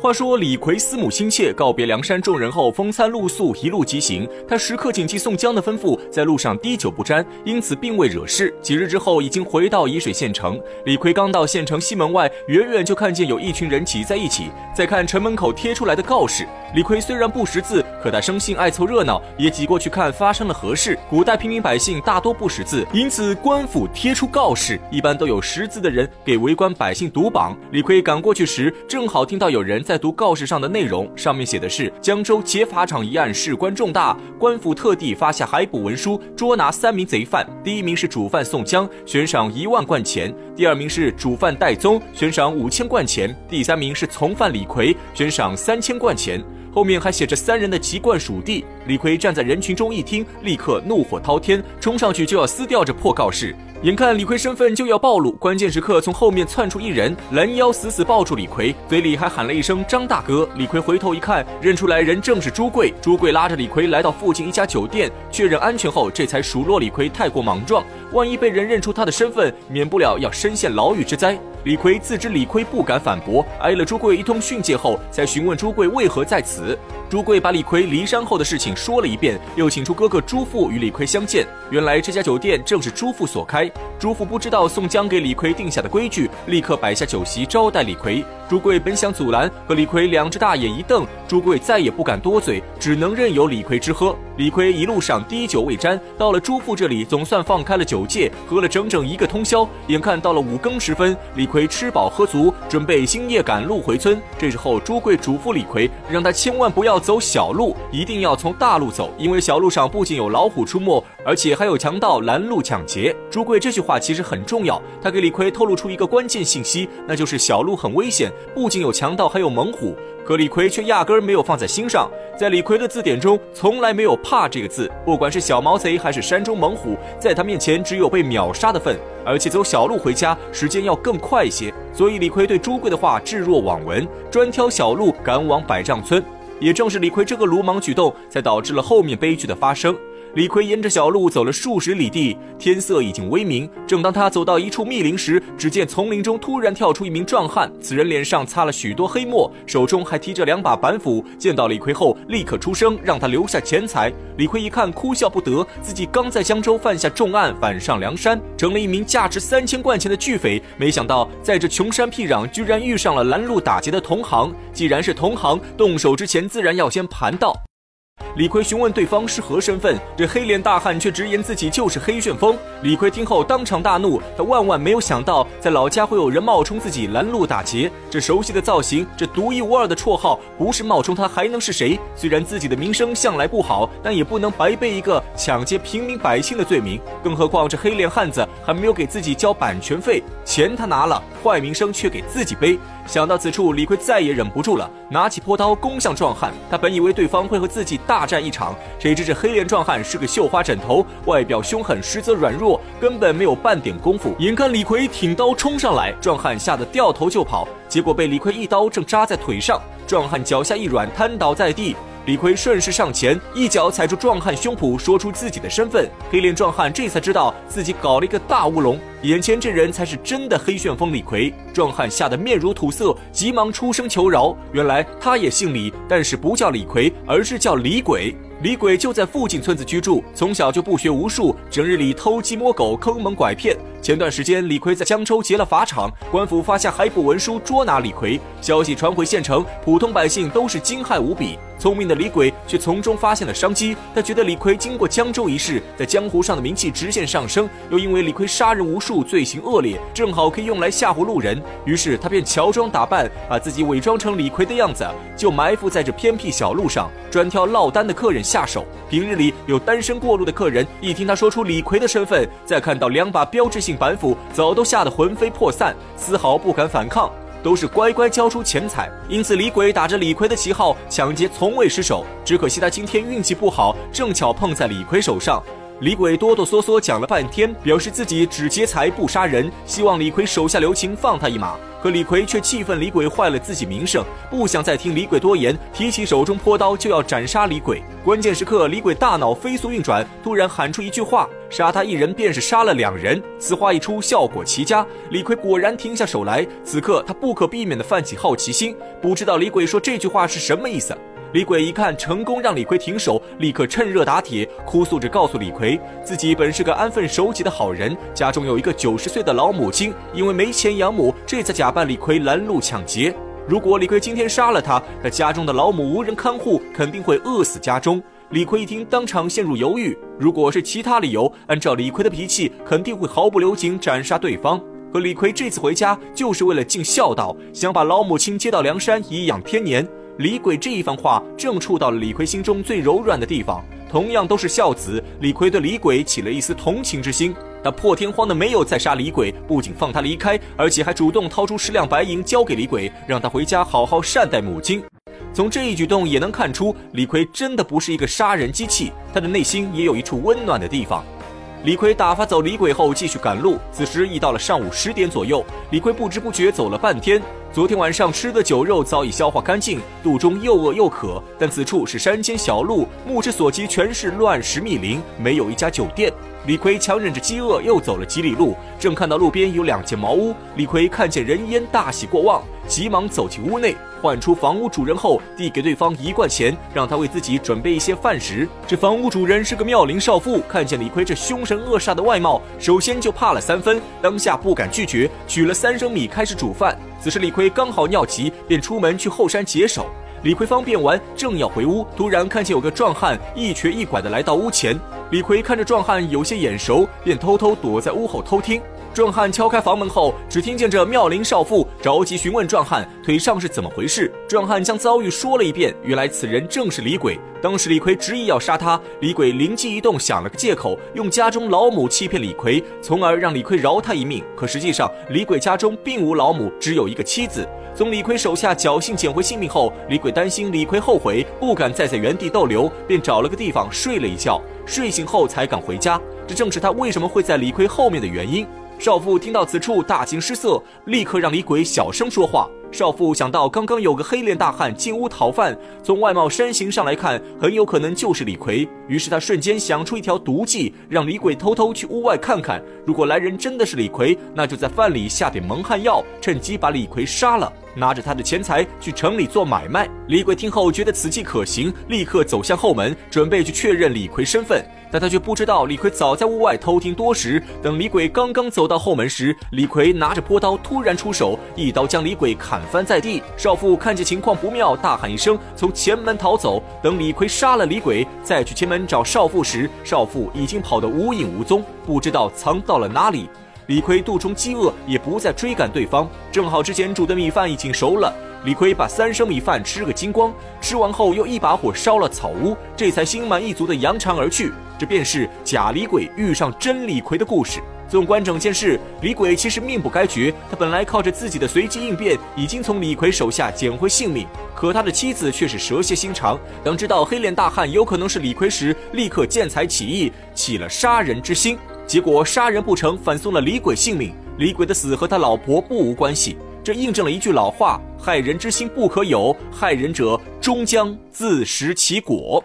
话说李逵思母心切，告别梁山众人后，风餐露宿，一路疾行。他时刻谨记宋江的吩咐，在路上滴酒不沾，因此并未惹事。几日之后，已经回到沂水县城。李逵刚到县城西门外，远远就看见有一群人挤在一起，在看城门口贴出来的告示。李逵虽然不识字，可他生性爱凑热闹，也挤过去看发生了何事。古代平民百姓大多不识字，因此官府贴出告示，一般都有识字的人给围观百姓读榜。李逵赶过去时，正好听到有人。在读告示上的内容，上面写的是江州劫法场一案事关重大，官府特地发下海捕文书，捉拿三名贼犯。第一名是主犯宋江，悬赏一万贯钱；第二名是主犯戴宗，悬赏五千贯钱；第三名是从犯李逵，悬赏三千贯钱。后面还写着三人的籍贯属地。李逵站在人群中一听，立刻怒火滔天，冲上去就要撕掉这破告示。眼看李逵身份就要暴露，关键时刻从后面窜出一人，拦腰死死抱住李逵，嘴里还喊了一声“张大哥”。李逵回头一看，认出来人正是朱贵。朱贵拉着李逵来到附近一家酒店，确认安全后，这才数落李逵太过莽撞，万一被人认出他的身份，免不了要身陷牢狱之灾。李逵自知理亏，不敢反驳，挨了朱贵一通训诫后，才询问朱贵为何在此。朱贵把李逵离山后的事情说了一遍，又请出哥哥朱富与李逵相见。原来这家酒店正是朱富所开。朱富不知道宋江给李逵定下的规矩，立刻摆下酒席招待李逵。朱贵本想阻拦，和李逵两只大眼一瞪，朱贵再也不敢多嘴，只能任由李逵吃喝。李逵一路上滴酒未沾，到了朱富这里，总算放开了酒戒，喝了整整一个通宵。眼看到了五更时分，李逵吃饱喝足，准备星夜赶路回村。这时候，朱贵嘱咐李逵，让他千万不要走小路，一定要从大路走，因为小路上不仅有老虎出没，而且还有强盗拦路抢劫。朱贵这句话其实很重要，他给李逵透露出一个关键信息，那就是小路很危险，不仅有强盗，还有猛虎。可李逵却压根儿没有放在心上，在李逵的字典中从来没有“怕”这个字，不管是小毛贼还是山中猛虎，在他面前只有被秒杀的份。而且走小路回家时间要更快一些，所以李逵对朱贵的话置若罔闻，专挑小路赶往百丈村。也正是李逵这个鲁莽举动，才导致了后面悲剧的发生。李逵沿着小路走了数十里地，天色已经微明。正当他走到一处密林时，只见丛林中突然跳出一名壮汉。此人脸上擦了许多黑墨，手中还提着两把板斧。见到李逵后，立刻出声让他留下钱财。李逵一看，哭笑不得，自己刚在江州犯下重案，反上梁山，成了一名价值三千贯钱的巨匪。没想到在这穷山僻壤，居然遇上了拦路打劫的同行。既然是同行，动手之前自然要先盘道。李逵询问对方是何身份，这黑脸大汉却直言自己就是黑旋风。李逵听后当场大怒，他万万没有想到，在老家会有人冒充自己拦路打劫。这熟悉的造型，这独一无二的绰号，不是冒充他还能是谁？虽然自己的名声向来不好，但也不能白背一个抢劫平民百姓的罪名。更何况这黑脸汉子还没有给自己交版权费，钱他拿了，坏名声却给自己背。想到此处，李逵再也忍不住了，拿起朴刀攻向壮汉。他本以为对方会和自己大战一场，谁知这黑脸壮汉是个绣花枕头，外表凶狠，实则软弱，根本没有半点功夫。眼看李逵挺刀冲上来，壮汉吓得掉头就跑，结果被李逵一刀正扎在腿上，壮汉脚下一软，瘫倒在地。李逵顺势上前，一脚踩住壮汉胸脯，说出自己的身份。黑脸壮汉这才知道自己搞了一个大乌龙，眼前这人才是真的黑旋风李逵。壮汉吓得面如土色，急忙出声求饶。原来他也姓李，但是不叫李逵，而是叫李鬼。李鬼就在附近村子居住，从小就不学无术，整日里偷鸡摸狗、坑蒙拐骗。前段时间，李逵在江州劫了法场，官府发下海捕文书捉拿李逵。消息传回县城，普通百姓都是惊骇无比。聪明的李鬼却从中发现了商机，他觉得李逵经过江州一事，在江湖上的名气直线上升，又因为李逵杀人无数，罪行恶劣，正好可以用来吓唬路人。于是他便乔装打扮，把自己伪装成李逵的样子，就埋伏在这偏僻小路上，专挑落单的客人。下手。平日里有单身过路的客人，一听他说出李逵的身份，再看到两把标志性板斧，早都吓得魂飞魄散，丝毫不敢反抗，都是乖乖交出钱财。因此，李鬼打着李逵的旗号抢劫从未失手。只可惜他今天运气不好，正巧碰在李逵手上。李鬼哆哆嗦嗦讲了半天，表示自己只劫财不杀人，希望李逵手下留情，放他一马。可李逵却气愤李鬼坏了自己名声，不想再听李鬼多言，提起手中泼刀就要斩杀李鬼。关键时刻，李鬼大脑飞速运转，突然喊出一句话：“杀他一人，便是杀了两人。”此话一出，效果奇佳，李逵果然停下手来。此刻，他不可避免地泛起好奇心，不知道李鬼说这句话是什么意思。李鬼一看成功让李逵停手，立刻趁热打铁，哭诉着告诉李逵，自己本是个安分守己的好人，家中有一个九十岁的老母亲，因为没钱养母，这才假扮李逵拦路抢劫。如果李逵今天杀了他，那家中的老母无人看护，肯定会饿死家中。李逵一听，当场陷入犹豫。如果是其他理由，按照李逵的脾气，肯定会毫不留情斩杀对方。可李逵这次回家，就是为了尽孝道，想把老母亲接到梁山颐养天年。李鬼这一番话正触到了李逵心中最柔软的地方。同样都是孝子，李逵对李鬼起了一丝同情之心。他破天荒的没有再杀李鬼，不仅放他离开，而且还主动掏出十两白银交给李鬼，让他回家好好善待母亲。从这一举动也能看出，李逵真的不是一个杀人机器，他的内心也有一处温暖的地方。李逵打发走李鬼后，继续赶路。此时已到了上午十点左右，李逵不知不觉走了半天。昨天晚上吃的酒肉早已消化干净，肚中又饿又渴。但此处是山间小路，目之所及全是乱石密林，没有一家酒店。李逵强忍着饥饿，又走了几里路，正看到路边有两间茅屋。李逵看见人烟，大喜过望，急忙走进屋内，唤出房屋主人后，递给对方一罐钱，让他为自己准备一些饭食。这房屋主人是个妙龄少妇，看见李逵这凶神恶煞的外貌，首先就怕了三分，当下不敢拒绝，取了三升米开始煮饭。此时李逵刚好尿急，便出门去后山解手。李逵方便完，正要回屋，突然看见有个壮汉一瘸一拐的来到屋前。李逵看着壮汉有些眼熟，便偷偷躲在屋后偷听。壮汉敲开房门后，只听见这妙龄少妇着急询问壮汉腿上是怎么回事。壮汉将遭遇说了一遍，原来此人正是李鬼。当时李逵执意要杀他，李鬼灵机一动，想了个借口，用家中老母欺骗李逵，从而让李逵饶他一命。可实际上，李鬼家中并无老母，只有一个妻子。从李逵手下侥幸捡回性命后，李鬼担心李逵后悔，不敢再在原地逗留，便找了个地方睡了一觉。睡醒后才敢回家，这正是他为什么会在李逵后面的原因。少妇听到此处，大惊失色，立刻让李鬼小声说话。少妇想到刚刚有个黑脸大汉进屋讨饭，从外貌身形上来看，很有可能就是李逵。于是她瞬间想出一条毒计，让李鬼偷偷去屋外看看。如果来人真的是李逵，那就在饭里下点蒙汗药，趁机把李逵杀了。拿着他的钱财去城里做买卖。李鬼听后觉得此计可行，立刻走向后门，准备去确认李逵身份。但他却不知道李逵早在屋外偷听多时。等李鬼刚刚走到后门时，李逵拿着朴刀突然出手，一刀将李鬼砍翻在地。少妇看见情况不妙，大喊一声，从前门逃走。等李逵杀了李鬼，再去前门找少妇时，少妇已经跑得无影无踪，不知道藏到了哪里。李逵肚中饥饿，也不再追赶对方。正好之前煮的米饭已经熟了，李逵把三升米饭吃个精光。吃完后，又一把火烧了草屋，这才心满意足的扬长而去。这便是假李鬼遇上真李逵的故事。纵观整件事，李鬼其实命不该绝。他本来靠着自己的随机应变，已经从李逵手下捡回性命。可他的妻子却是蛇蝎心肠，当知道黑脸大汉有可能是李逵时，立刻见财起意，起了杀人之心。结果杀人不成，反送了李鬼性命。李鬼的死和他老婆不无关系，这印证了一句老话：害人之心不可有，害人者终将自食其果。